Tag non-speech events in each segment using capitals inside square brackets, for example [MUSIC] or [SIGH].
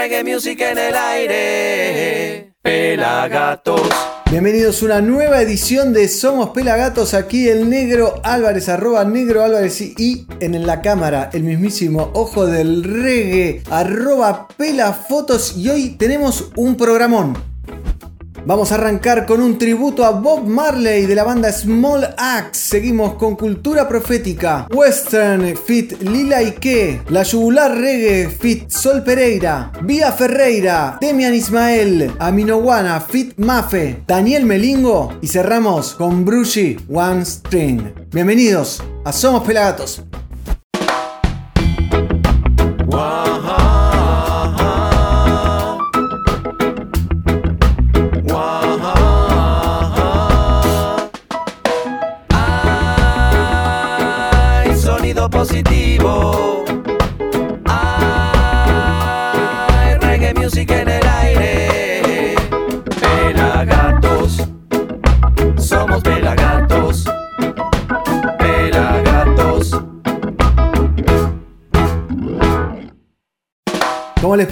reggae music en el aire. Pelagatos. Bienvenidos a una nueva edición de Somos Pelagatos. Aquí el negro Álvarez, arroba negro Álvarez y en la cámara el mismísimo ojo del reggae, arroba pelafotos. Y hoy tenemos un programón. Vamos a arrancar con un tributo a Bob Marley de la banda Small Axe. Seguimos con Cultura Profética, Western Fit Lila Ike, La Yugular Reggae Fit Sol Pereira, Vía Ferreira, Demian Ismael, Aminowana Fit Mafe, Daniel Melingo y cerramos con Brucey One String. Bienvenidos a Somos Pelagatos.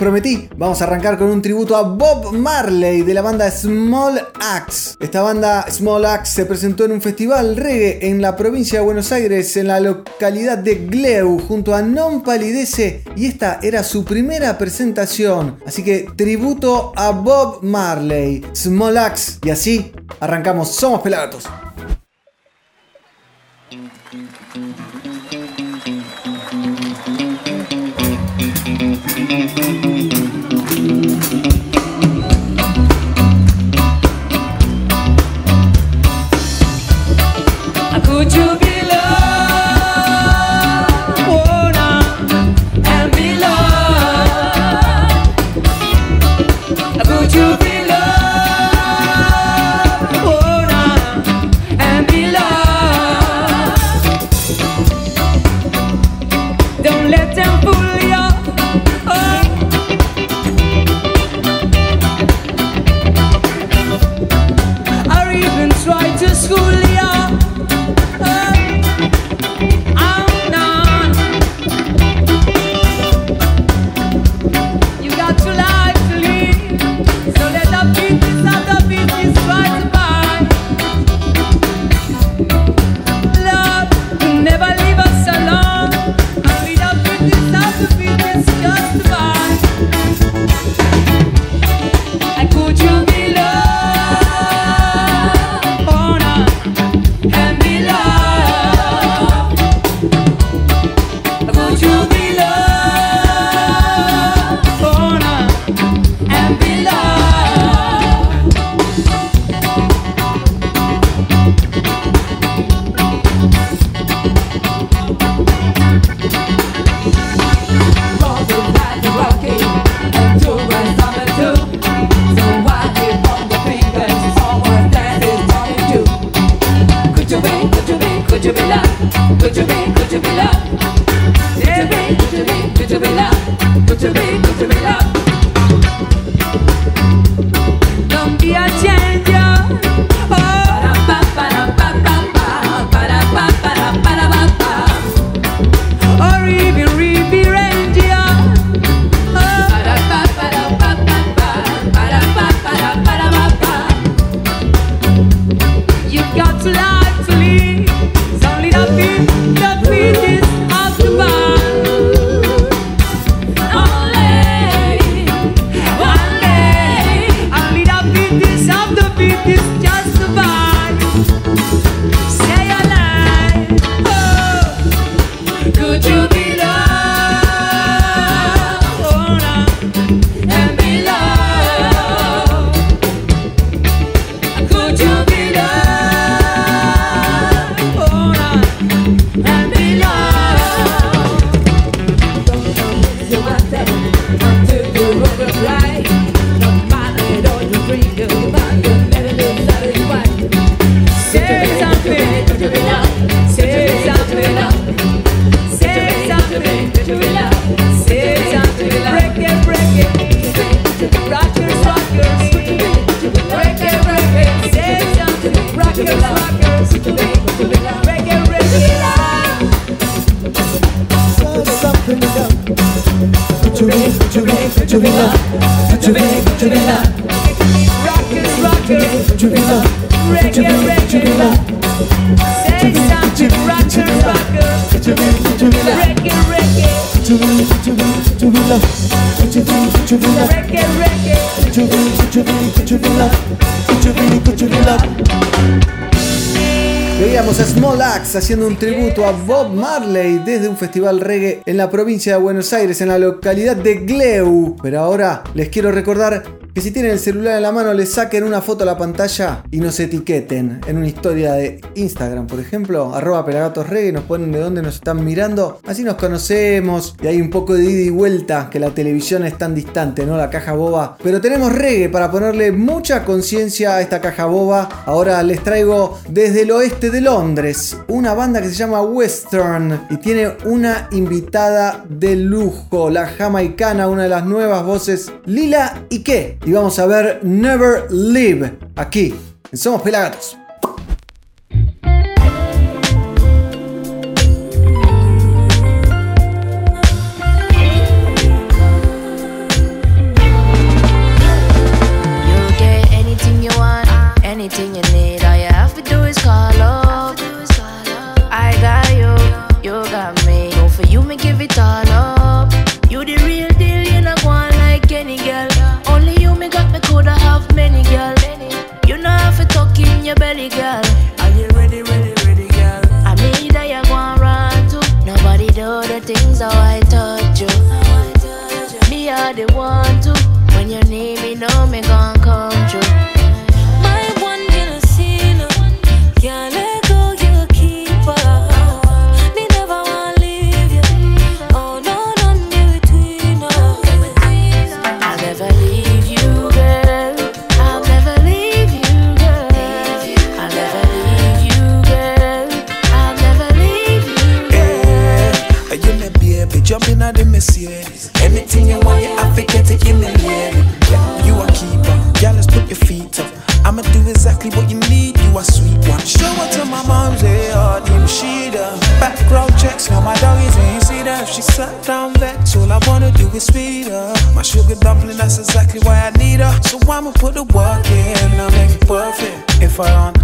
prometí, vamos a arrancar con un tributo a Bob Marley de la banda Small Axe. Esta banda Small Axe se presentó en un festival reggae en la provincia de Buenos Aires, en la localidad de Gleu, junto a Non Palidece, y esta era su primera presentación. Así que tributo a Bob Marley, Small Axe, y así arrancamos. Somos pelagatos. Haciendo un tributo a Bob Marley desde un festival reggae en la provincia de Buenos Aires, en la localidad de Gleu. Pero ahora les quiero recordar que si tienen el celular en la mano le saquen una foto a la pantalla y nos etiqueten en una historia de Instagram, por ejemplo, arroba pelagatosreggae, nos ponen de dónde nos están mirando, así nos conocemos y hay un poco de ida y vuelta, que la televisión es tan distante, ¿no? La caja boba. Pero tenemos reggae para ponerle mucha conciencia a esta caja boba. Ahora les traigo desde el oeste de Londres una banda que se llama Western y tiene una invitada de lujo, la jamaicana, una de las nuevas voces, Lila y qué y vamos a ver Never Live aquí Somos Pelagatos. exactly what you need. You a sweet one. Show her to my mom's AR, name the Background checks, now my doggies ain't see that. If she sat down vex, all I wanna do is feed her. My sugar dumpling, that's exactly why I need her. So I'ma put the work in, I'll make it perfect. If I aren't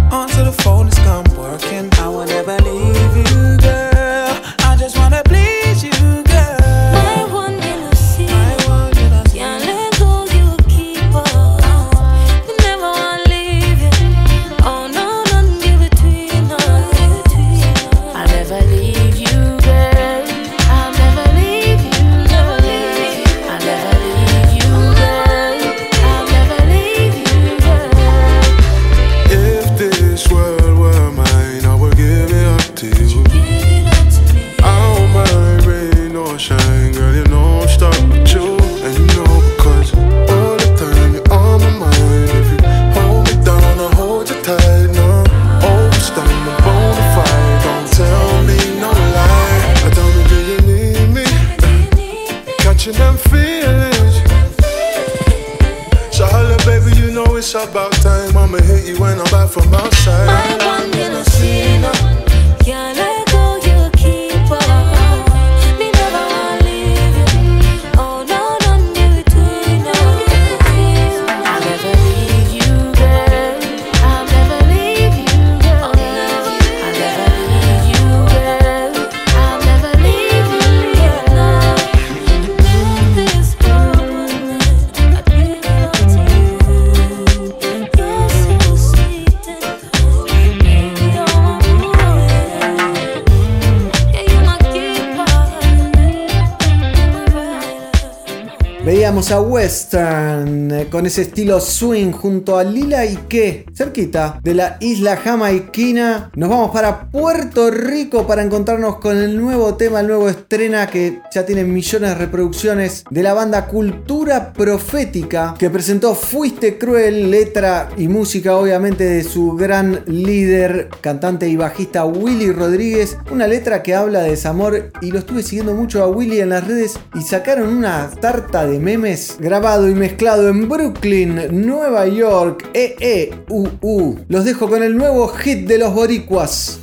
Western eh, con ese estilo swing junto a Lila y que cerquita de la isla jamaiquina. Nos vamos para Puerto Rico para encontrarnos con el nuevo tema, el nuevo estrena que ya tiene millones de reproducciones de la banda Cultura Profética que presentó Fuiste Cruel, letra y música obviamente de su gran líder, cantante y bajista Willy Rodríguez, una letra que habla de desamor y lo estuve siguiendo mucho a Willy en las redes y sacaron una tarta de memes grabado y mezclado en Brooklyn, Nueva York, EEUU. Los dejo con el nuevo hit de los boricuas.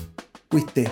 Fuiste,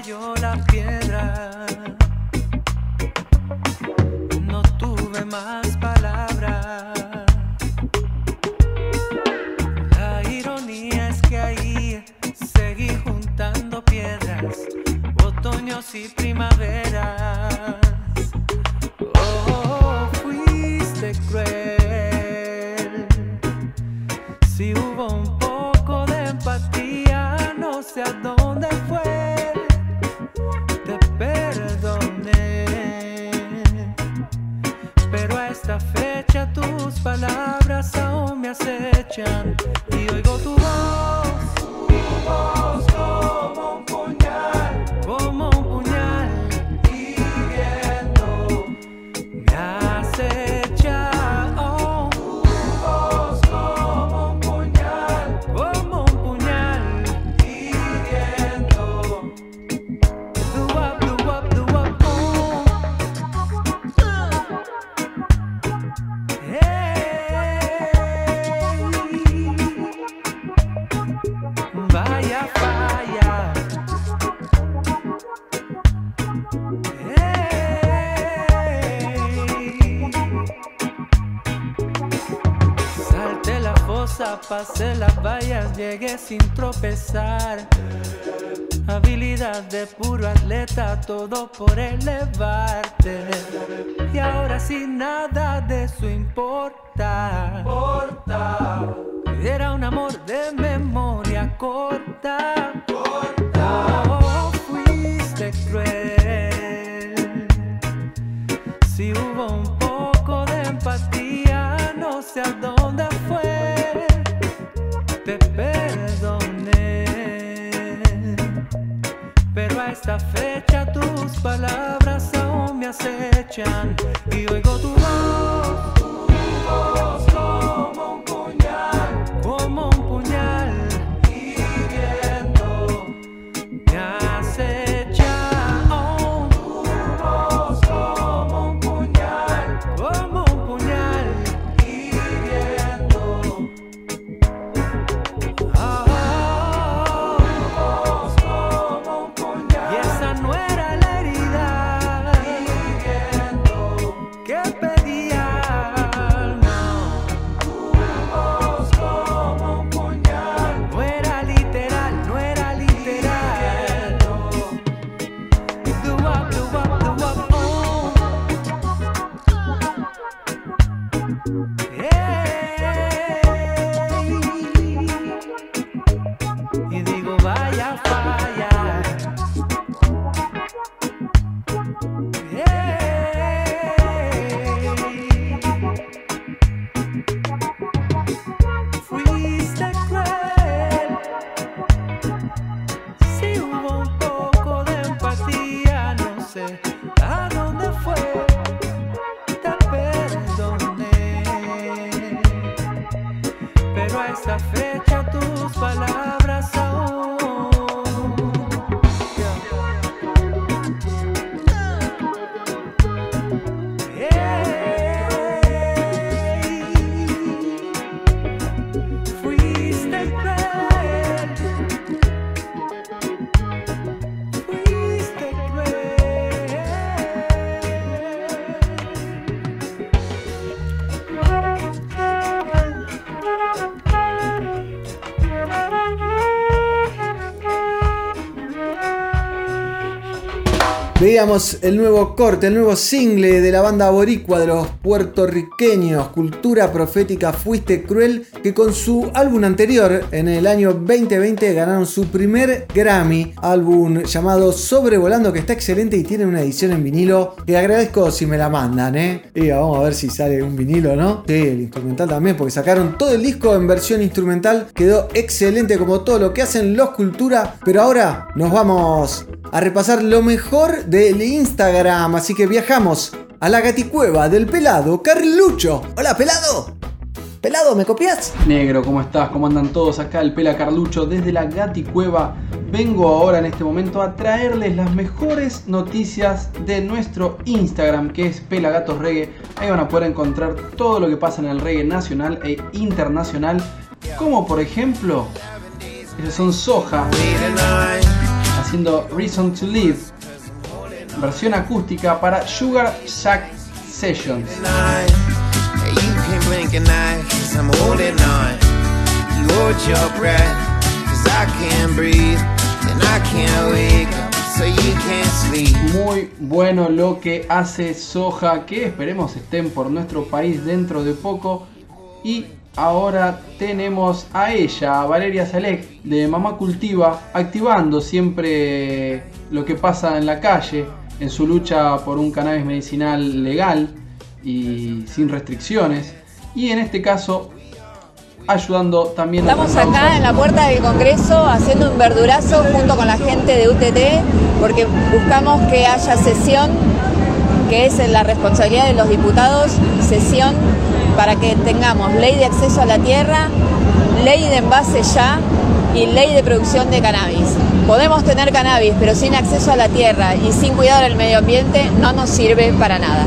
cayó la piedra. No tuve más palabras. La ironía es que ahí seguí juntando piedras, otoños y primaveras. Habilidad de puro atleta, todo por elevarte. Y ahora sin nada de eso importa. Era un amor de memoria corta. El nuevo corte, el nuevo single de la banda boricua de los puertorriqueños, Cultura Profética Fuiste Cruel, que con su álbum anterior, en el año 2020, ganaron su primer Grammy, álbum llamado Sobrevolando, que está excelente y tiene una edición en vinilo, que agradezco si me la mandan, ¿eh? Y vamos a ver si sale un vinilo, ¿no? Sí, el instrumental también, porque sacaron todo el disco en versión instrumental, quedó excelente como todo lo que hacen los Cultura, pero ahora nos vamos a repasar lo mejor del Instagram. Así que viajamos a la gaticueva del pelado Carlucho. Hola, pelado. Pelado, ¿me copias? Negro, ¿cómo estás? ¿Cómo andan todos acá? El Pela Carlucho desde la Gaticueva. Vengo ahora en este momento a traerles las mejores noticias de nuestro Instagram, que es Pela Gatos Reggae. Ahí van a poder encontrar todo lo que pasa en el reggae nacional e internacional, como por ejemplo, son Soja haciendo Reason to Live, versión acústica para Sugar Shack Sessions. Muy bueno lo que hace Soja, que esperemos estén por nuestro país dentro de poco. Y ahora tenemos a ella, Valeria Selec, de Mamá Cultiva, activando siempre lo que pasa en la calle en su lucha por un cannabis medicinal legal y sin restricciones. Y en este caso ayudando también Estamos acá en la puerta del Congreso haciendo un verdurazo junto con la gente de UTT porque buscamos que haya sesión, que es la responsabilidad de los diputados, sesión para que tengamos ley de acceso a la tierra, ley de envase ya y ley de producción de cannabis. Podemos tener cannabis, pero sin acceso a la tierra y sin cuidado del medio ambiente no nos sirve para nada.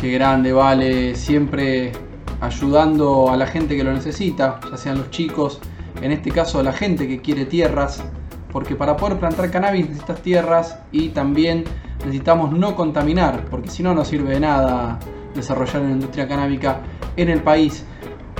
Qué grande, vale, siempre ayudando a la gente que lo necesita, ya sean los chicos, en este caso la gente que quiere tierras, porque para poder plantar cannabis necesitas tierras y también necesitamos no contaminar, porque si no no sirve de nada desarrollar una industria canábica en el país.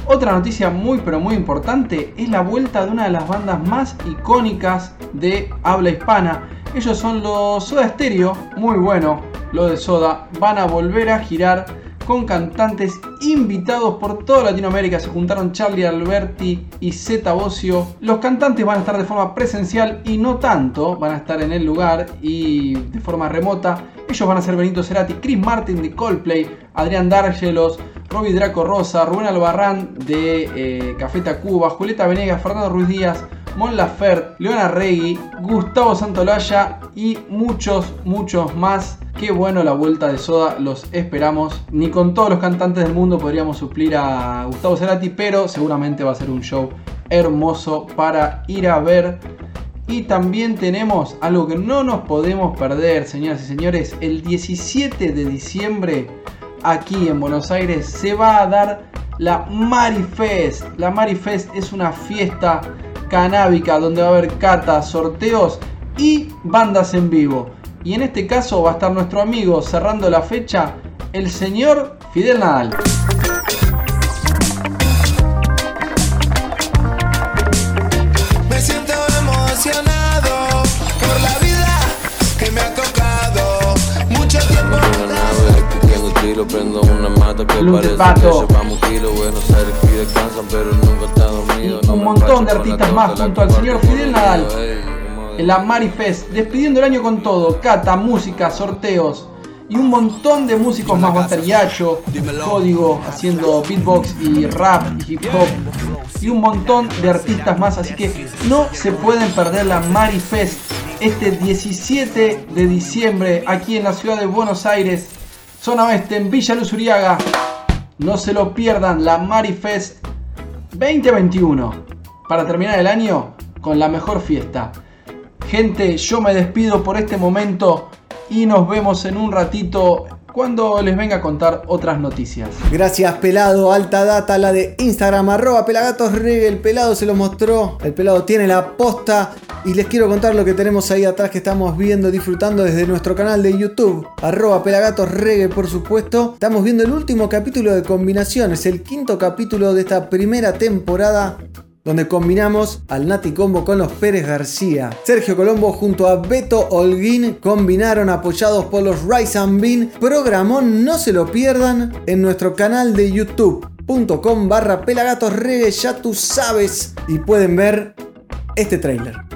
Otra noticia muy pero muy importante es la vuelta de una de las bandas más icónicas de habla hispana. Ellos son los Soda Stereo, muy bueno lo de Soda. Van a volver a girar con cantantes invitados por toda Latinoamérica. Se juntaron Charlie Alberti y Zeta Bocio. Los cantantes van a estar de forma presencial y no tanto, van a estar en el lugar y de forma remota. Ellos van a ser Benito Cerati, Chris Martin de Coldplay, Adrián Dargelos, Robbie Draco Rosa, Rubén Albarrán de eh, Café Tacuba, Julieta Venegas, Fernando Ruiz Díaz, Mon Laferte, Leona Regui, Gustavo Santolaya y muchos, muchos más. Qué bueno la vuelta de Soda, los esperamos. Ni con todos los cantantes del mundo podríamos suplir a Gustavo Cerati, pero seguramente va a ser un show hermoso para ir a ver. Y también tenemos algo que no nos podemos perder, señoras y señores. El 17 de diciembre, aquí en Buenos Aires, se va a dar la Marifest. La Marifest es una fiesta canábica donde va a haber catas, sorteos y bandas en vivo. Y en este caso va a estar nuestro amigo cerrando la fecha, el señor Fidel Nadal. Pato. un montón de artistas más junto al señor Fidel Nadal. La Marifest, despidiendo el año con todo, cata, música, sorteos y un montón de músicos más. Yacho, Código, haciendo beatbox y rap y hip hop. Y un montón de artistas más, así que no se pueden perder la Marifest este 17 de diciembre aquí en la ciudad de Buenos Aires, zona oeste, en Villa Luz Uriaga. No se lo pierdan, la Marifest 2021. Para terminar el año con la mejor fiesta. Gente, yo me despido por este momento y nos vemos en un ratito cuando les venga a contar otras noticias. Gracias, pelado. Alta data, la de Instagram, arroba pelagatosreggae. El pelado se lo mostró. El pelado tiene la posta. Y les quiero contar lo que tenemos ahí atrás que estamos viendo, disfrutando desde nuestro canal de YouTube. Arroba pelagatosreggae, por supuesto. Estamos viendo el último capítulo de combinaciones, el quinto capítulo de esta primera temporada. Donde combinamos al Nati Combo con los Pérez García. Sergio Colombo junto a Beto Holguín combinaron apoyados por los Rice and Bean. Programón, no se lo pierdan en nuestro canal de youtube.com barra pelagatos ya tú sabes, y pueden ver este trailer.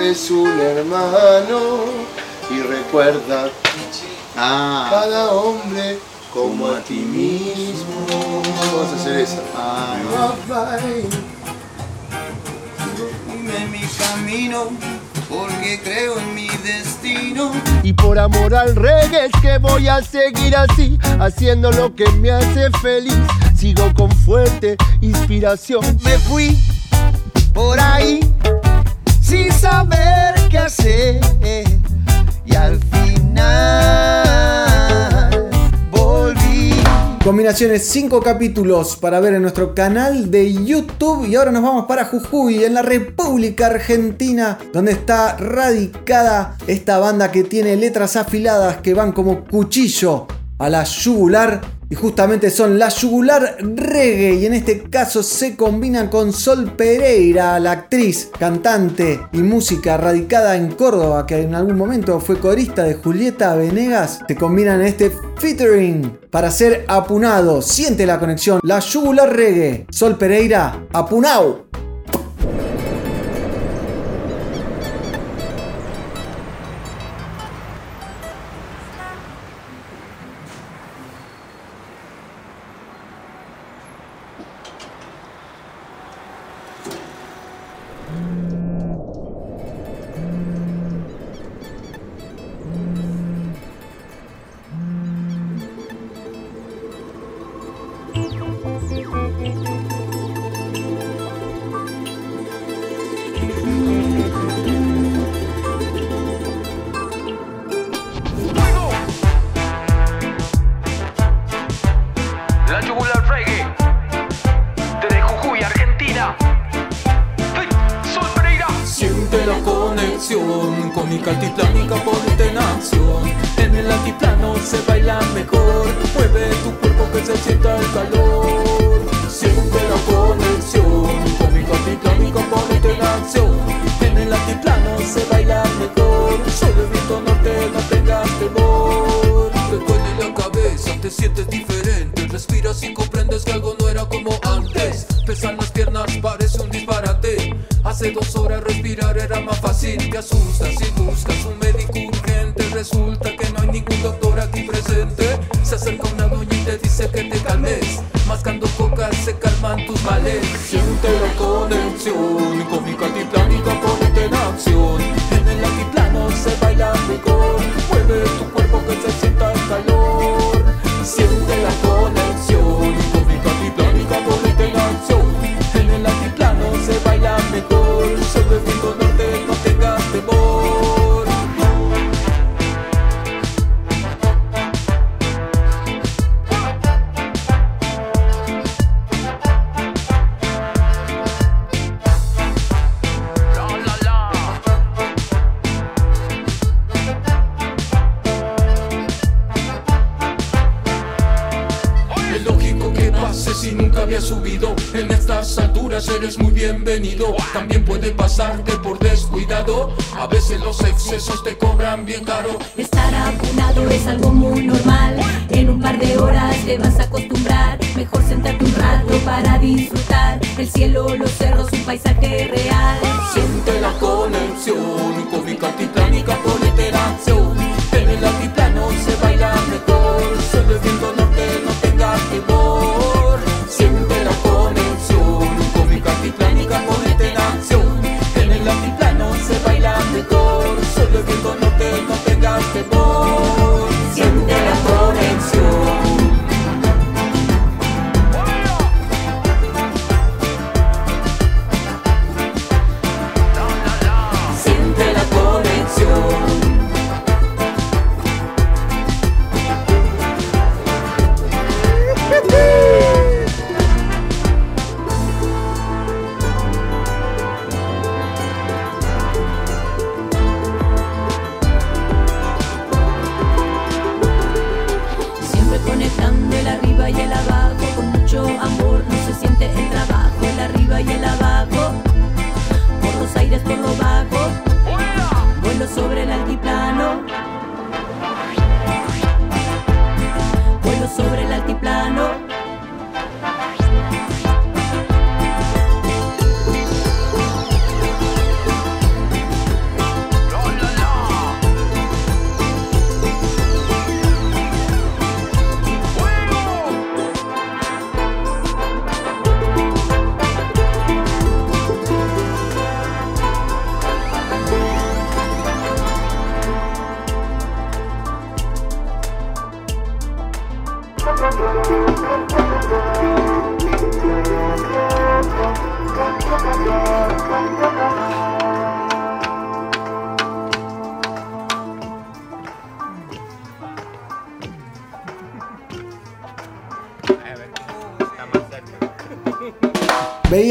Es un hermano y recuerda Ah, cada hombre como a ti mismo. Vamos a hacer esa. Dime mi camino, porque creo en mi destino. Y por amor al reggae es que voy a seguir así, haciendo lo que me hace feliz. Sigo con fuerte inspiración. Me fui por ahí sin saber qué hacer. Y al final volví. Combinaciones 5 capítulos para ver en nuestro canal de YouTube. Y ahora nos vamos para Jujuy, en la República Argentina, donde está radicada esta banda que tiene letras afiladas que van como cuchillo a la yugular. Y justamente son la yugular reggae. Y en este caso se combinan con Sol Pereira, la actriz, cantante y música radicada en Córdoba, que en algún momento fue corista de Julieta Venegas. Se combinan en este featuring para ser apunado. Siente la conexión. La yugular reggae. Sol Pereira, apunao. Subido En estas alturas eres muy bienvenido También puede pasarte por descuidado A veces los excesos te cobran bien caro Estar apunado es algo muy normal. En un par de horas te vas a acostumbrar. Mejor sentarte un rato para disfrutar. El cielo, los cerros, un paisaje real. Siente la conexión con mi caltiplánica ponete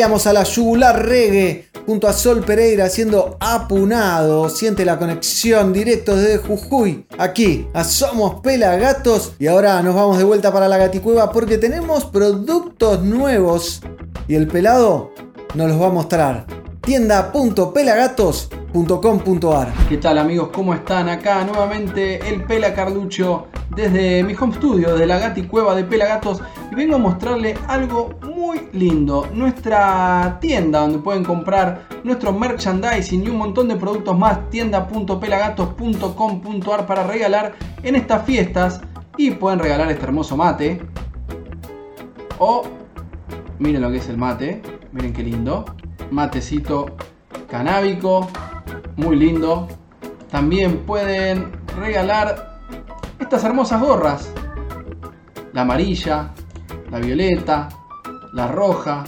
Veíamos a la yugular reggae junto a Sol Pereira siendo apunado. Siente la conexión directo desde Jujuy. Aquí, Somos Pelagatos. Y ahora nos vamos de vuelta para la gaticueva porque tenemos productos nuevos. Y el pelado nos los va a mostrar. Tienda.pelagatos.com.ar ¿Qué tal amigos? ¿Cómo están? Acá nuevamente el Pela Carlucho desde mi home studio, desde la Gati Cueva de Pelagatos vengo a mostrarle algo muy lindo. Nuestra tienda donde pueden comprar nuestro merchandising y un montón de productos más, tienda.pelagatos.com.ar para regalar en estas fiestas y pueden regalar este hermoso mate. O miren lo que es el mate, miren qué lindo. Matecito canábico, muy lindo. También pueden regalar estas hermosas gorras. La amarilla, la violeta, la roja.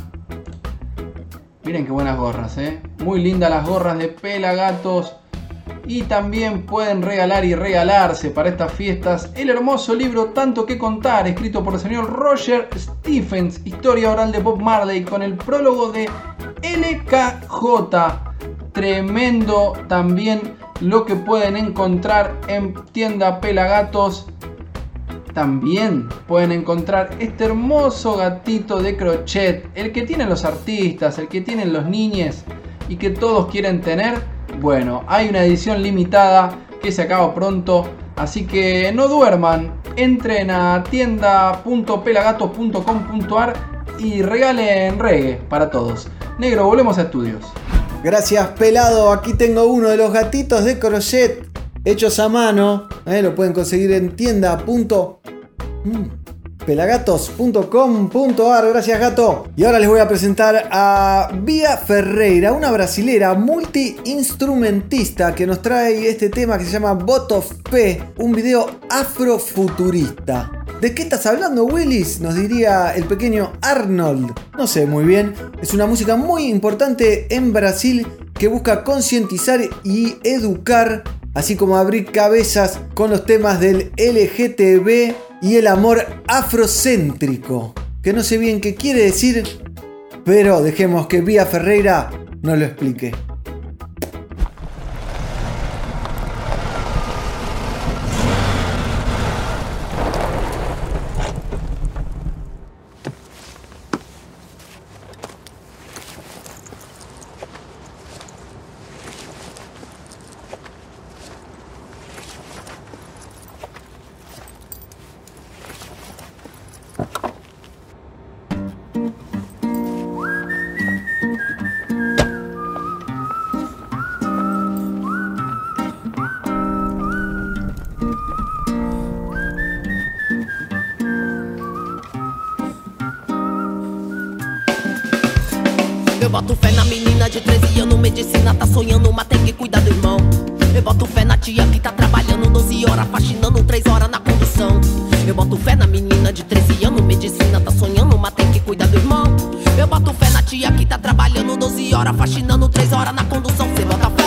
Miren qué buenas gorras, ¿eh? Muy lindas las gorras de Pelagatos. Y también pueden regalar y regalarse para estas fiestas el hermoso libro Tanto que contar, escrito por el señor Roger Stephens, Historia Oral de Bob Marley, con el prólogo de LKJ. Tremendo también lo que pueden encontrar en tienda Pelagatos. También pueden encontrar este hermoso gatito de crochet, el que tienen los artistas, el que tienen los niños y que todos quieren tener. Bueno, hay una edición limitada que se acaba pronto, así que no duerman, entren a tienda.pelagatos.com.ar y regalen reggae para todos. Negro, volvemos a estudios. Gracias, pelado. Aquí tengo uno de los gatitos de crochet hechos a mano. ¿eh? Lo pueden conseguir en tienda.pelagatos.com.ar. Gracias, gato. Y ahora les voy a presentar a Vía Ferreira, una brasilera multi-instrumentista que nos trae este tema que se llama Bot P, un video afrofuturista. ¿De qué estás hablando, Willis? Nos diría el pequeño Arnold. No sé muy bien. Es una música muy importante en Brasil que busca concientizar y educar, así como abrir cabezas con los temas del LGTB y el amor afrocéntrico. Que no sé bien qué quiere decir, pero dejemos que Vía Ferreira nos lo explique. Eu boto fé na menina de 13 anos, medicina, tá sonhando, mas tem que cuidar do irmão. Eu boto fé na tia que tá trabalhando 12 horas, faxinando 3 horas na condução. Eu boto fé na menina de 13 anos, medicina, tá sonhando, mas tem que cuidar do irmão. Eu boto fé na tia que tá trabalhando 12 horas, faxinando 3 horas na condução. Cê bota fé.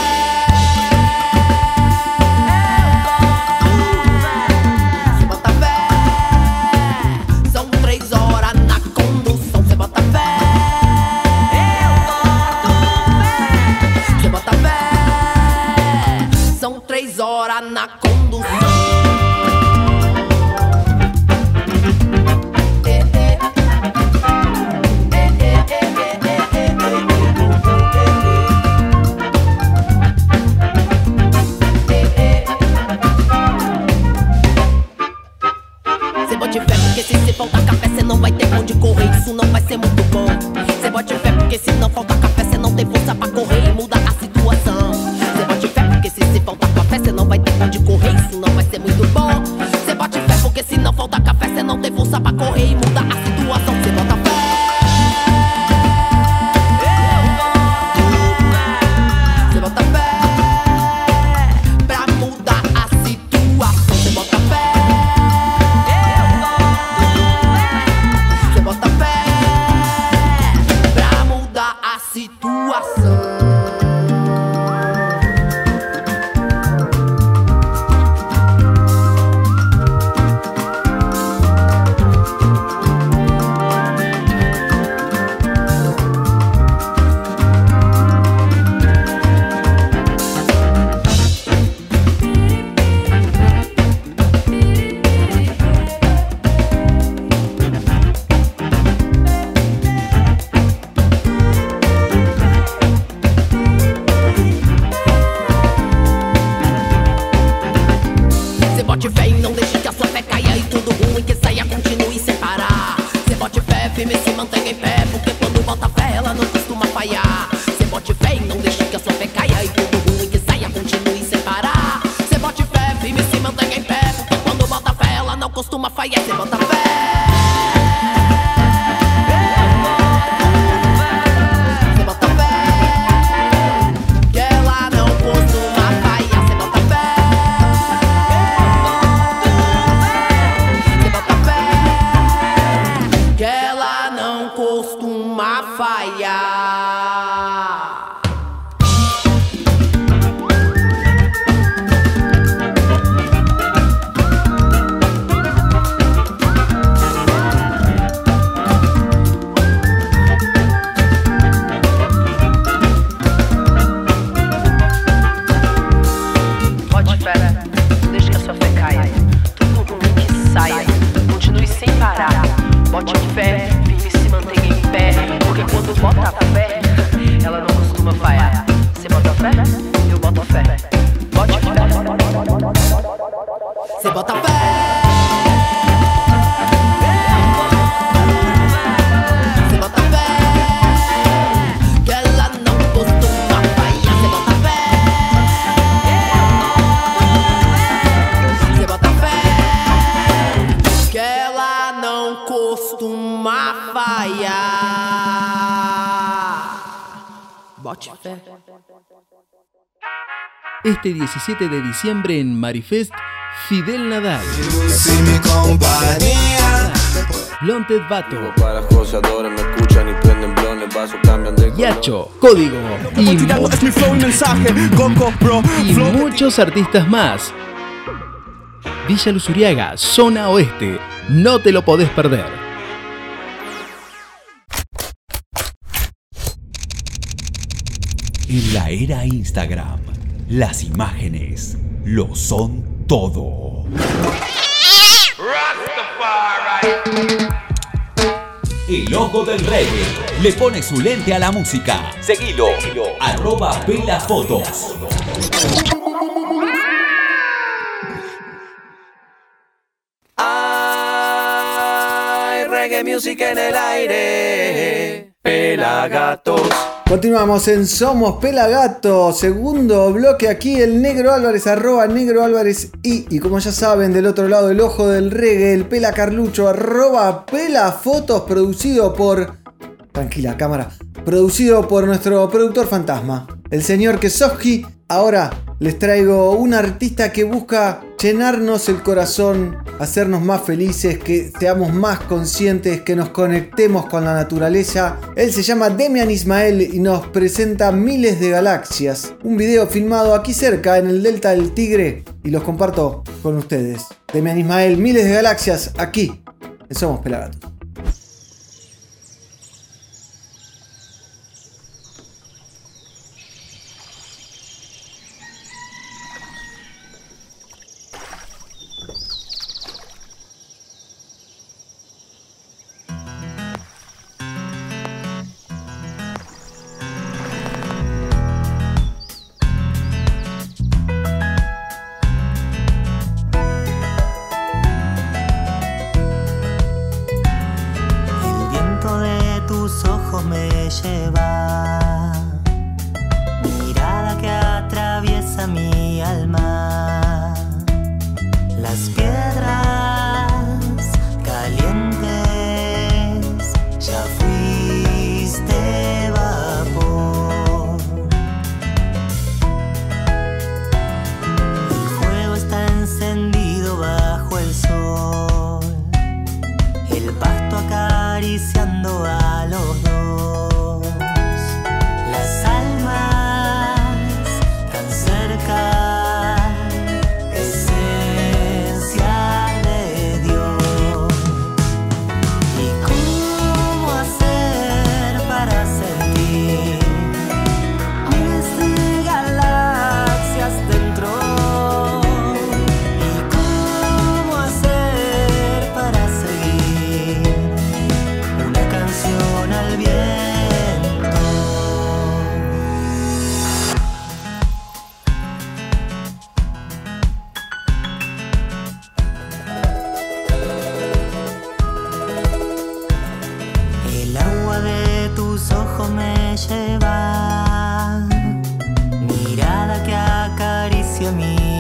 Este 17 de diciembre en Marifest, Fidel Nadal. Lonted Vato. Para los joseadores me escuchan y prenden blones, vasos cambian de color. Yacho, Código y, y muchos artistas más. Villa Luzuriaga, zona oeste. No te lo podés perder. En la era Instagram, las imágenes lo son todo. El ojo del reggae le pone su lente a la música. Seguilo, arroba Pela Fotos. Hay reggae music en el aire. Pelagatos. Continuamos en Somos Pelagato, segundo bloque aquí el Negro Álvarez, arroba Negro Álvarez y, y como ya saben, del otro lado el ojo del reggae, el Pela Carlucho, arroba Pela Fotos, producido por... Tranquila, cámara. Producido por nuestro productor fantasma, el señor Kesoski. Ahora les traigo un artista que busca llenarnos el corazón, hacernos más felices, que seamos más conscientes, que nos conectemos con la naturaleza. Él se llama Demian Ismael y nos presenta Miles de Galaxias. Un video filmado aquí cerca en el Delta del Tigre y los comparto con ustedes. Demian Ismael, Miles de Galaxias, aquí Somos Pelagatos. De tus ojos me lleva, mirada que acaricia mi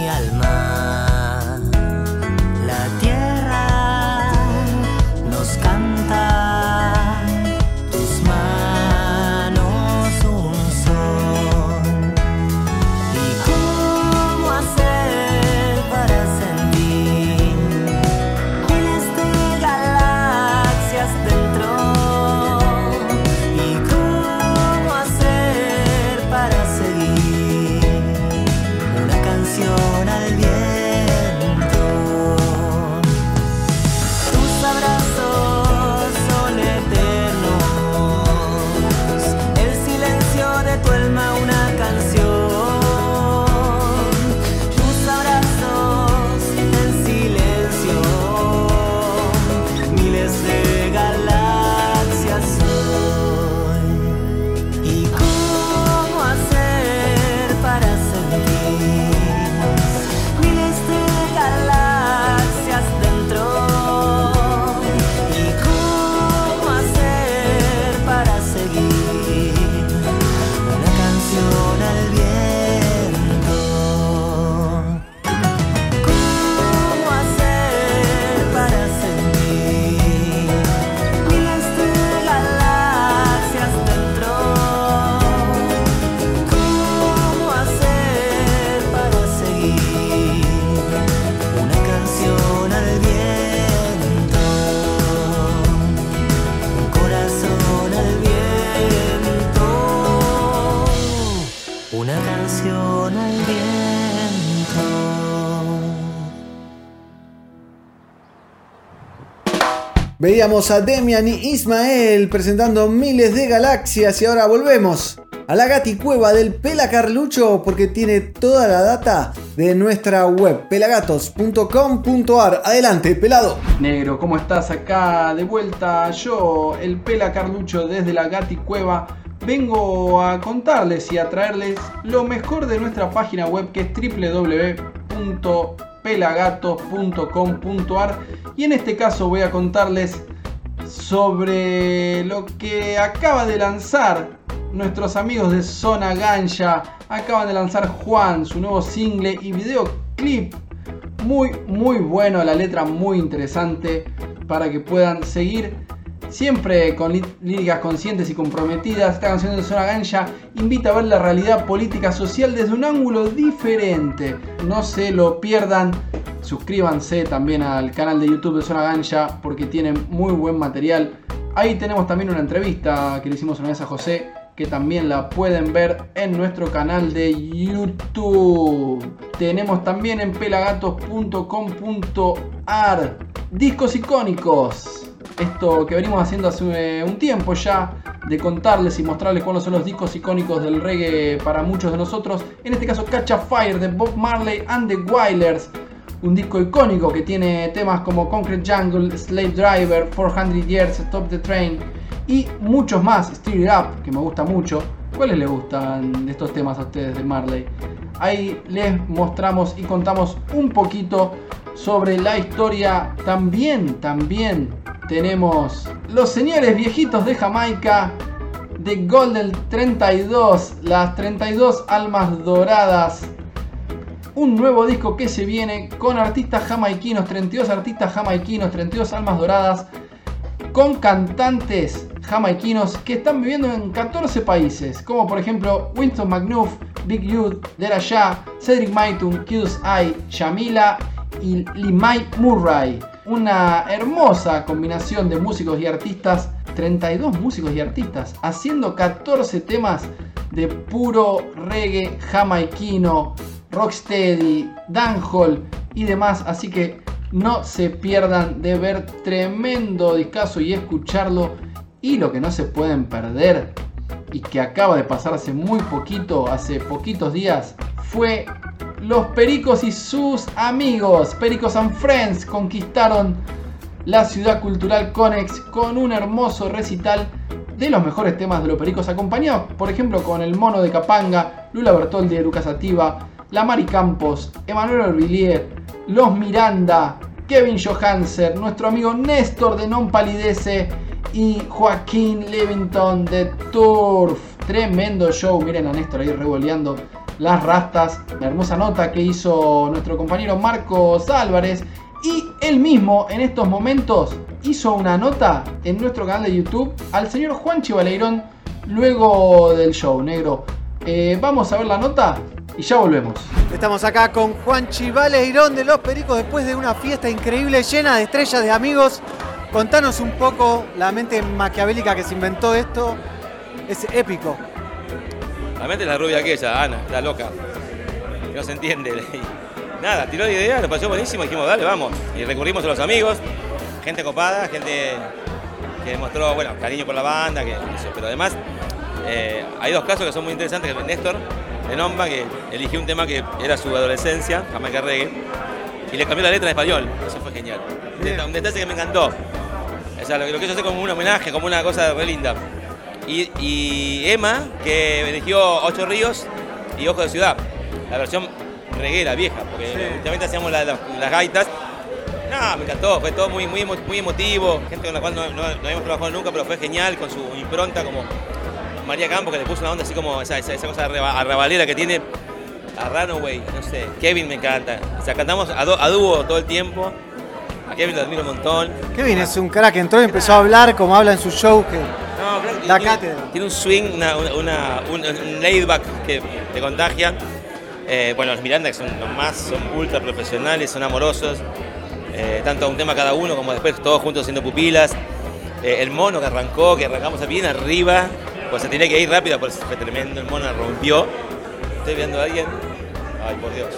canción al viento. Veíamos a Demian y Ismael presentando miles de galaxias y ahora volvemos a la gaticueva del Pela Carlucho porque tiene toda la data de nuestra web pelagatos.com.ar. Adelante, pelado. Negro, ¿cómo estás? Acá de vuelta yo, el Pela Carlucho desde la Gati Cueva. Vengo a contarles y a traerles lo mejor de nuestra página web que es www.pelagatos.com.ar y en este caso voy a contarles sobre lo que acaba de lanzar nuestros amigos de Zona Ganja. Acaban de lanzar Juan, su nuevo single y videoclip. Muy, muy bueno, la letra muy interesante para que puedan seguir siempre con lí- líricas conscientes y comprometidas. Esta canción de Zona Ganja invita a ver la realidad política social desde un ángulo diferente. No se lo pierdan. Suscríbanse también al canal de YouTube de Zona Ganja porque tienen muy buen material. Ahí tenemos también una entrevista que le hicimos una vez a José que también la pueden ver en nuestro canal de YouTube. Tenemos también en pelagatos.com.ar discos icónicos. Esto que venimos haciendo hace eh, un tiempo ya de contarles y mostrarles cuáles son los discos icónicos del reggae para muchos de nosotros. En este caso Catch a Fire de Bob Marley and the Wailers. Un disco icónico que tiene temas como Concrete Jungle, Slave Driver, 400 Years, Stop the Train y muchos más. Steer It Up, que me gusta mucho. ¿Cuáles les gustan de estos temas a ustedes de Marley? Ahí les mostramos y contamos un poquito sobre la historia. También, también tenemos los señores viejitos de Jamaica The Golden 32, las 32 almas doradas. Un nuevo disco que se viene con artistas jamaiquinos, 32 artistas jamaiquinos, 32 almas doradas, con cantantes jamaiquinos que están viviendo en 14 países, como por ejemplo Winston McNuff, Big Youth, Dera Shah, Cedric Maitun, Q's Eye, Shamila y Limay Murray. Una hermosa combinación de músicos y artistas, 32 músicos y artistas, haciendo 14 temas de puro reggae jamaiquino, rocksteady, dancehall y demás, así que no se pierdan de ver tremendo discazo y escucharlo. Y lo que no se pueden perder y que acaba de pasar hace muy poquito, hace poquitos días, fue los Pericos y sus amigos. Pericos and Friends conquistaron la ciudad cultural Conex con un hermoso recital de los mejores temas de los Pericos, acompañados por ejemplo con el Mono de Capanga, Lula Bertoldi de Lucas Sativa, La Mari Campos, Emanuel Orvillier, Los Miranda, Kevin Johansen, nuestro amigo Néstor de Non Palidece y Joaquín Levington de Turf. Tremendo show, miren a Néstor ahí revoleando las rastas. La hermosa nota que hizo nuestro compañero Marcos Álvarez. Y él mismo en estos momentos hizo una nota en nuestro canal de YouTube al señor Juan Chivaleirón luego del show, negro. Eh, vamos a ver la nota y ya volvemos. Estamos acá con Juan Chivaleirón de Los Pericos después de una fiesta increíble llena de estrellas de amigos. Contanos un poco la mente maquiavélica que se inventó esto. Es épico. La mente es la rubia aquella, Ana, la loca. Que no se entiende. [LAUGHS] Nada, tiró la idea, nos pareció buenísimo, dijimos, dale, vamos. Y recurrimos a los amigos, gente copada, gente que demostró, bueno, cariño por la banda, que, eso. pero además eh, hay dos casos que son muy interesantes, que Néstor de Nomba, que eligió un tema que era su adolescencia, Jamaica Reggae, y le cambió la letra en español, eso fue genial. Un deta- Un detalle que me encantó. O sea, lo, que- yo hace como un homenaje, como una cosa re linda. Y, y Emma, que eligió Ocho Ríos y Ojo de Ciudad, la versión reguera, vieja, porque últimamente hacíamos la- la- las gaitas. No, me encantó, fue todo muy, muy, muy emotivo, gente con la cual no, no- no habíamos trabajado nunca, pero fue genial, con su impronta como María Campos, que le puso una onda así como esa, esa, esa cosa arrabalera que tiene a Runaway, no sé, Kevin me encanta. O sea, cantamos a, do- a dúo todo el tiempo, a Kevin lo admiro un montón. Kevin es un crack, entró y empezó a hablar como habla en su show. Que No, La tiene, cátedra. tiene un swing, una, una- un, un laid back que te contagia. Eh, bueno, los Miranda que son los más, son ultra profesionales, son amorosos. Eh, tanto un tema cada uno como después todos juntos siendo pupilas. Eh, el mono que arrancó, que arrancamos bien arriba, pues se tenía que ir rápido, pues fue tremendo, el mono rompió. Estoy viendo a alguien. Ay, por Dios.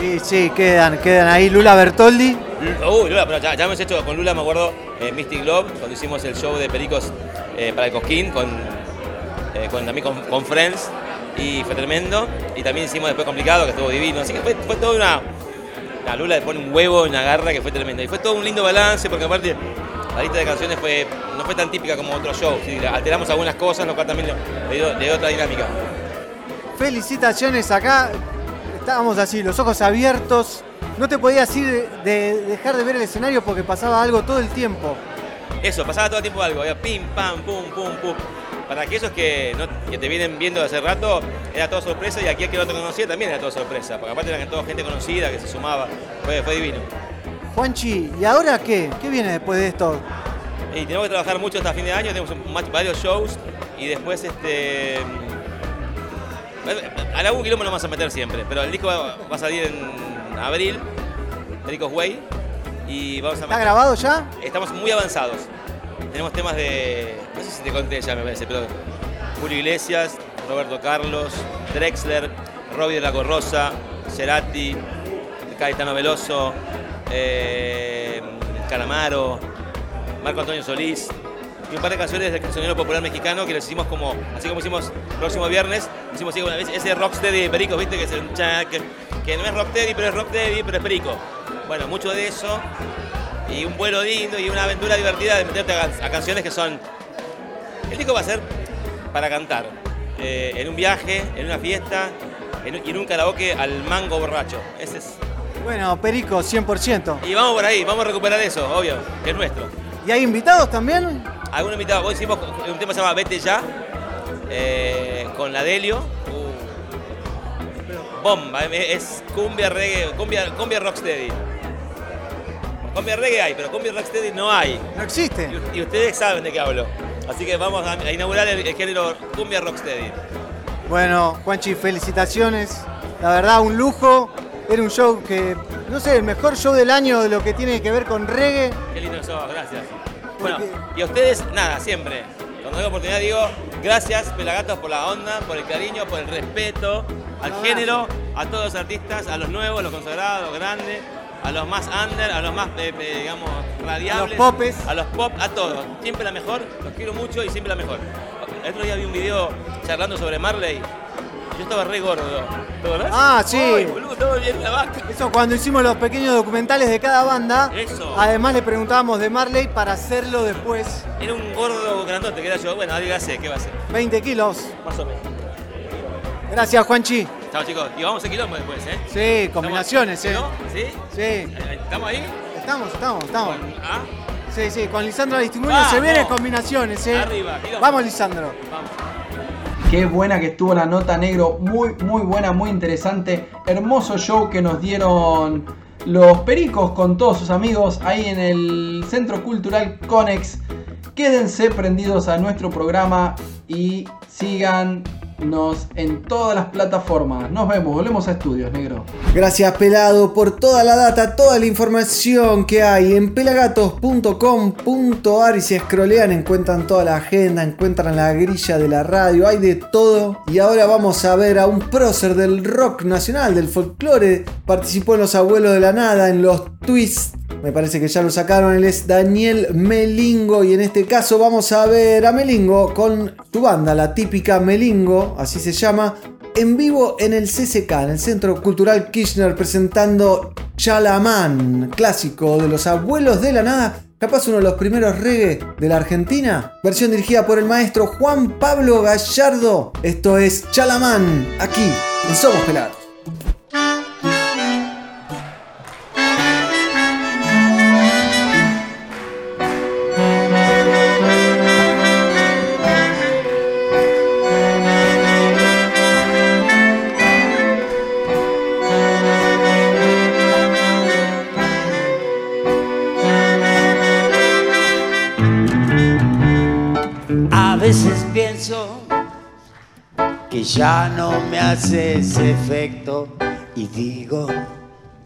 Sí, sí, quedan, quedan ahí Lula Bertoldi. Uy, Lula, pero ya, ya hemos hecho con Lula, me acuerdo, Mystic Globe, cuando hicimos el show de Pericos eh, para el Cosquín, con, eh, con, también con, con Friends, y fue tremendo. Y también hicimos después Complicado, que estuvo divino. Así que fue, fue toda una... La Lula le pone un huevo, una garra que fue tremenda. Y fue todo un lindo balance, porque aparte la lista de canciones no fue tan típica como otros shows. Alteramos algunas cosas, lo cual también le dio otra dinámica. Felicitaciones acá. Estábamos así, los ojos abiertos. No te podías ir de dejar de ver el escenario porque pasaba algo todo el tiempo. Eso, pasaba todo el tiempo algo, había pim, pam, pum, pum, pum. Para aquellos que, no- que te vienen viendo de hace rato, era todo sorpresa y aquí el que no te conocía también era todo sorpresa, porque aparte eran toda gente conocida que se sumaba, fue, fue divino. Juanchi, ¿y ahora qué? ¿Qué viene después de esto? Y tenemos que trabajar mucho hasta fin de año, tenemos un- varios shows y después este... A algún quilombo nos vamos a meter siempre, pero el disco va, va a salir en abril, Pericos Way, y vamos a ¿Está grabado ya? Estamos muy avanzados. Tenemos temas de. No sé si te conté ya, me parece, pero. Julio Iglesias, Roberto Carlos, Drexler, Robbie de la Corrosa, Cerati, Caetano Veloso, eh, Calamaro, Marco Antonio Solís. Y un par de canciones del cancionero popular mexicano que les hicimos como, así como hicimos el próximo viernes, hicimos así, una vez ese rocksteady de Perico, ¿viste? Que, es el que, que no es rocksteady, pero es rocksteady, pero es Perico. Bueno, mucho de eso y un vuelo lindo y una aventura divertida de meterte a, can- a canciones que son... El disco va a ser para cantar, eh, en un viaje, en una fiesta en y en un karaoke al mango borracho. Ese es... Bueno, Perico, 100%. Y vamos por ahí, vamos a recuperar eso, obvio, que es nuestro. ¿Y hay invitados también? Algunos invitados, hoy hicimos un tema que se llama Vete Ya, eh, con la Delio. Uh, bomba, es cumbia reggae, cumbia, cumbia rocksteady. Cumbia reggae hay, pero cumbia rocksteady no hay. No existe. Y, y ustedes saben de qué hablo. Así que vamos a, a inaugurar el, el género cumbia rocksteady. Bueno, Juanchi, felicitaciones. La verdad, un lujo. Era un show que, no sé, el mejor show del año de lo que tiene que ver con reggae. Qué lindo sos, gracias. Bueno, y a ustedes, nada, siempre. Cuando tengo oportunidad digo, gracias Pelagatos por la onda, por el cariño, por el respeto al género, a todos los artistas, a los nuevos, a los consagrados, a los grandes, a los más under, a los más, eh, eh, digamos, radiables. A los popes. A los pop, a todos. Siempre la mejor, los quiero mucho y siempre la mejor. El otro día vi un video charlando sobre Marley. Yo estaba re gordo. ¿Te acordás? Ah, sí. Ay, boludo, estaba bien la vaca. Eso cuando hicimos los pequeños documentales de cada banda. Eso. Además le preguntábamos de Marley para hacerlo después. Era un gordo grandote que era yo. Bueno, sé, ¿qué va a hacer? 20 kilos. Más o menos. Gracias, Juanchi. Chao chicos, y vamos a quilombo después, ¿eh? Sí, combinaciones, ¿eh? ¿No? ¿Sí? Sí. ¿Estamos ahí? Estamos, estamos, estamos. ¿Ah? Sí, sí, con Lisandro Vamos. se vienen combinaciones, ¿eh? Arriba, quilombo. Vamos, Lisandro. Qué buena que estuvo la nota negro, muy muy buena, muy interesante. Hermoso show que nos dieron los pericos con todos sus amigos ahí en el Centro Cultural Conex. Quédense prendidos a nuestro programa y en todas las plataformas. Nos vemos, volvemos a estudios, negro. Gracias Pelado por toda la data, toda la información que hay en pelagatos.com.ar y si scrollean encuentran toda la agenda, encuentran la grilla de la radio, hay de todo. Y ahora vamos a ver a un prócer del rock nacional, del folclore, participó en Los Abuelos de la Nada, en los Twists. Me parece que ya lo sacaron, él es Daniel Melingo y en este caso vamos a ver a Melingo con su banda, la típica Melingo, así se llama, en vivo en el CCK, en el Centro Cultural Kirchner, presentando Chalamán, clásico de los abuelos de la nada, capaz uno de los primeros reggae de la Argentina. Versión dirigida por el maestro Juan Pablo Gallardo. Esto es Chalamán, aquí en Somos Pelados. Ya no me haces efecto y digo,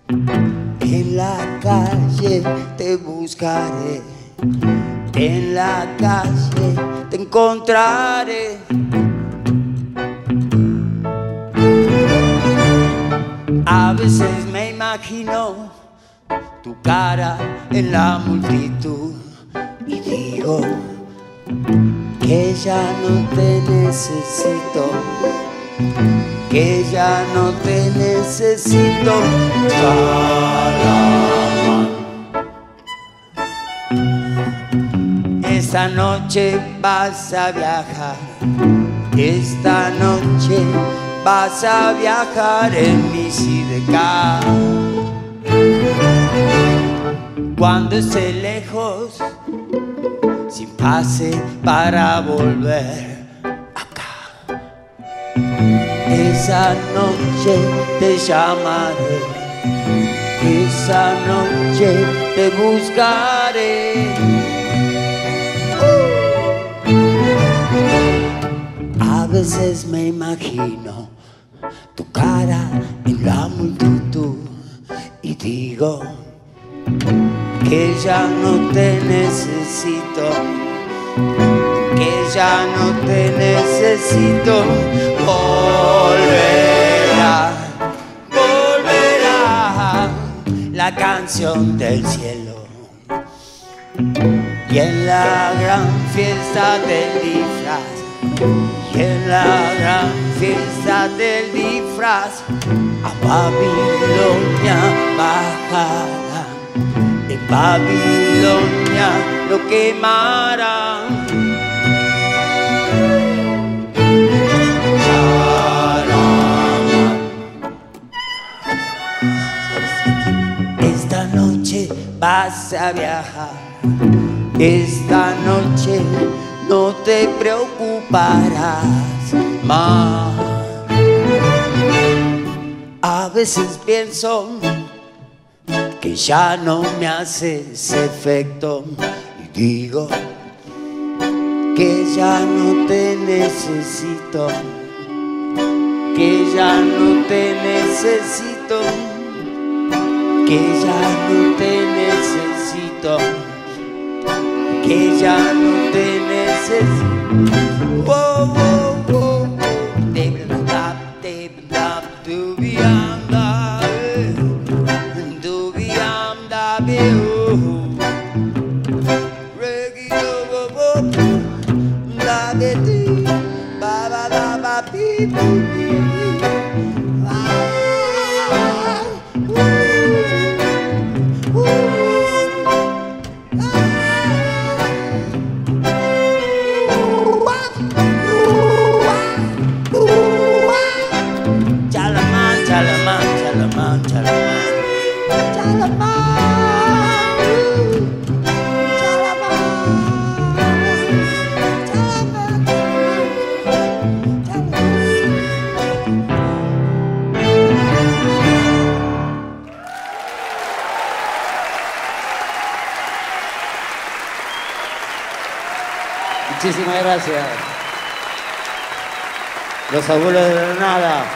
en la calle te buscaré, en la calle te encontraré. A veces me imagino tu cara en la multitud y digo, que ya no te necesito, que ya no te necesito. Esta noche vas a viajar, esta noche vas a viajar en mi sidecar. Cuando esté lejos, sin pase para volver acá. Esa noche te llamaré, esa noche te buscaré. A veces me imagino tu cara en la multitud y digo que ya no te necesito, que ya no te necesito. Volverá, volverá la canción del cielo. Y en la gran fiesta del disfraz, y en la gran fiesta del disfraz, a Babilonia bajará. Babilonia lo quemarán. Esta noche vas a viajar, esta noche no te preocuparás más. A veces pienso que ya no me haces efecto y digo que ya no te necesito, que ya no te necesito, que ya no te necesito, que ya no te necesito. Abuelos de la nada.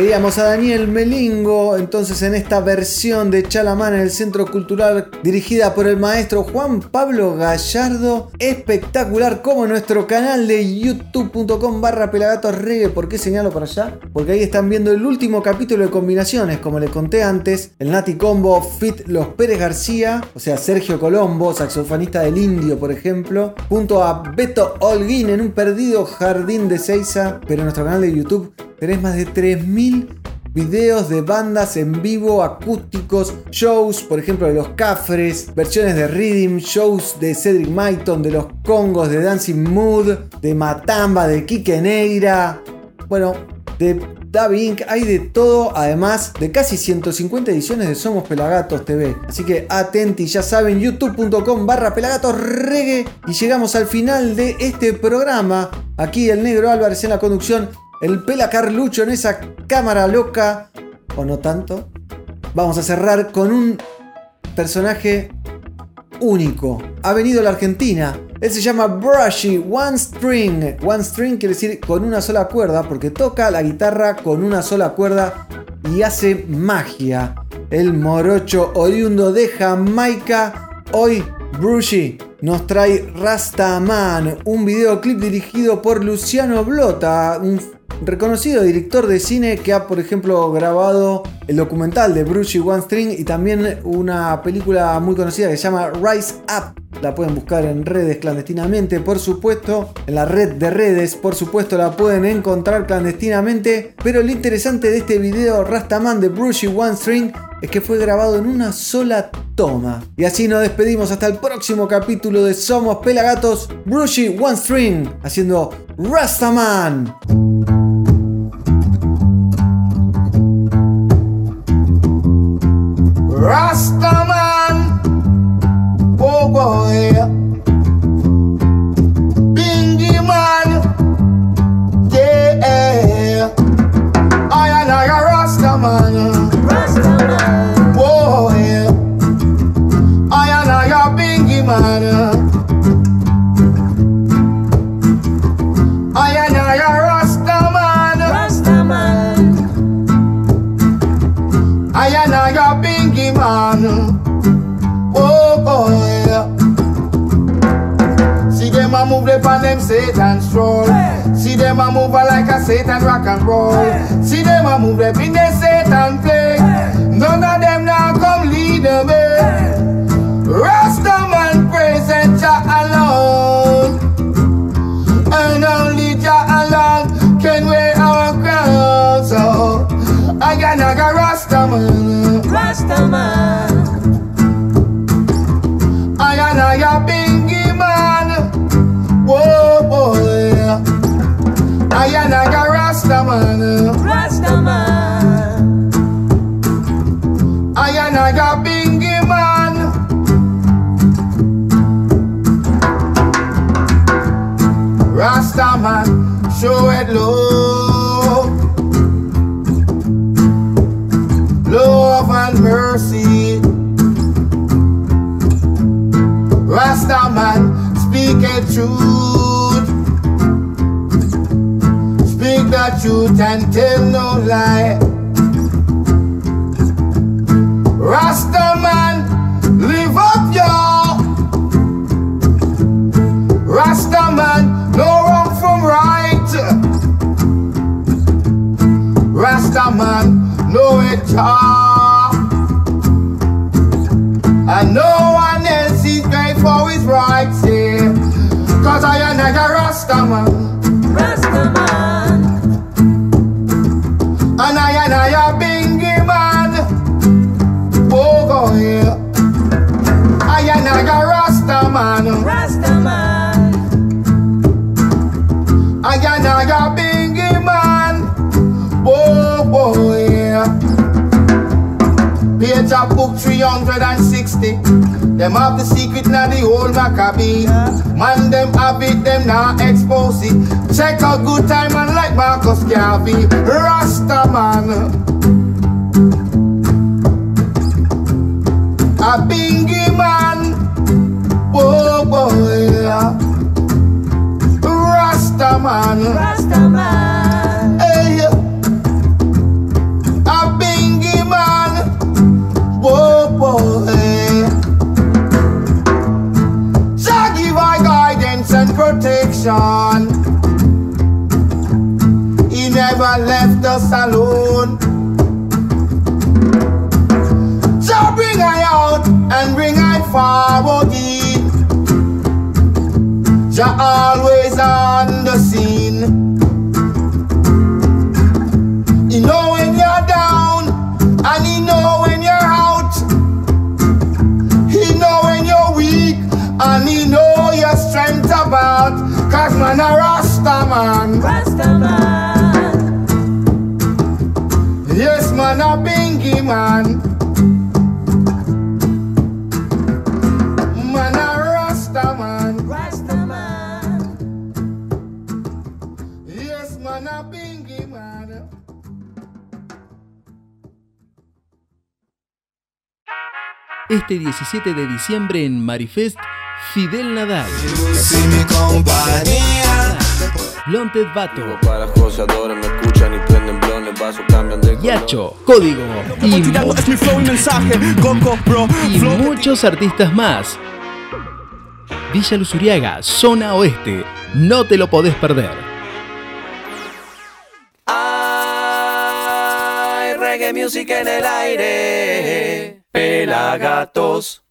Veíamos a Daniel Melingo entonces en esta versión de Chalamán en el Centro Cultural dirigida por el maestro Juan Pablo Gallardo. Espectacular como nuestro canal de youtube.com barra pelagatos reggae. ¿Por qué señalo para allá? Porque ahí están viendo el último capítulo de combinaciones, como les conté antes. El Nati Combo Fit Los Pérez García, o sea Sergio Colombo, saxofonista del Indio por ejemplo, junto a Beto Holguín en un perdido jardín de Seiza. Pero en nuestro canal de YouTube tenés más de 3000 videos de bandas en vivo, acústicos, shows, por ejemplo de los Cafres, versiones de Rhythm, shows de Cedric Maiton, de los Congos, de Dancing Mood, de Matamba, de Kike Neira, bueno, de Davi Inc. Hay de todo, además de casi 150 ediciones de Somos Pelagatos TV. Así que atenti, ya saben, youtube.com barra pelagatos reggae. Y llegamos al final de este programa. Aquí el negro Álvarez en la conducción. El Pela Carlucho en esa cámara loca. O no tanto. Vamos a cerrar con un personaje único. Ha venido a la Argentina. Él se llama Brushy One String. One String quiere decir con una sola cuerda porque toca la guitarra con una sola cuerda y hace magia. El morocho oriundo de Jamaica. Hoy Brushy nos trae Rastaman, un videoclip dirigido por Luciano Blota, reconocido director de cine que ha, por ejemplo, grabado el documental de Brushy One String y también una película muy conocida que se llama Rise Up. La pueden buscar en redes clandestinamente, por supuesto. En la red de redes, por supuesto, la pueden encontrar clandestinamente. Pero lo interesante de este video Rastaman de Brushy One String es que fue grabado en una sola toma. Y así nos despedimos hasta el próximo capítulo de Somos Pelagatos, Brushy One String, haciendo Rastaman. Rastaman, like a Satan rock and roll. See them a move up in the Satan play. None of them now come lead the way. Rastaman praise and Jah alone. And only Jah alone can wear our crown. So oh, I got a Rastaman. Rastaman. show it low. Love and mercy. Rasta man, speak a truth. Speak the truth and tell no lie. Rasta no it all. And no one else is great for his rights here. Cause I am like a Rasta Of book 360. Them have the secret now the old Maccabee. Man, them have it, them now expose it. Check a good time and like Marcus Garvey. Rasta man. Este 17 de diciembre en Marifest, Fidel Nadal. Lonted Vato. Para los joseadores me escuchan y prenden blones, vasos cambian de color. Yacho, Código y, y muchos artistas más. Villa Luzuriaga, zona oeste. No te lo podés perder. Hay reggae music en el aire. Pelagatos.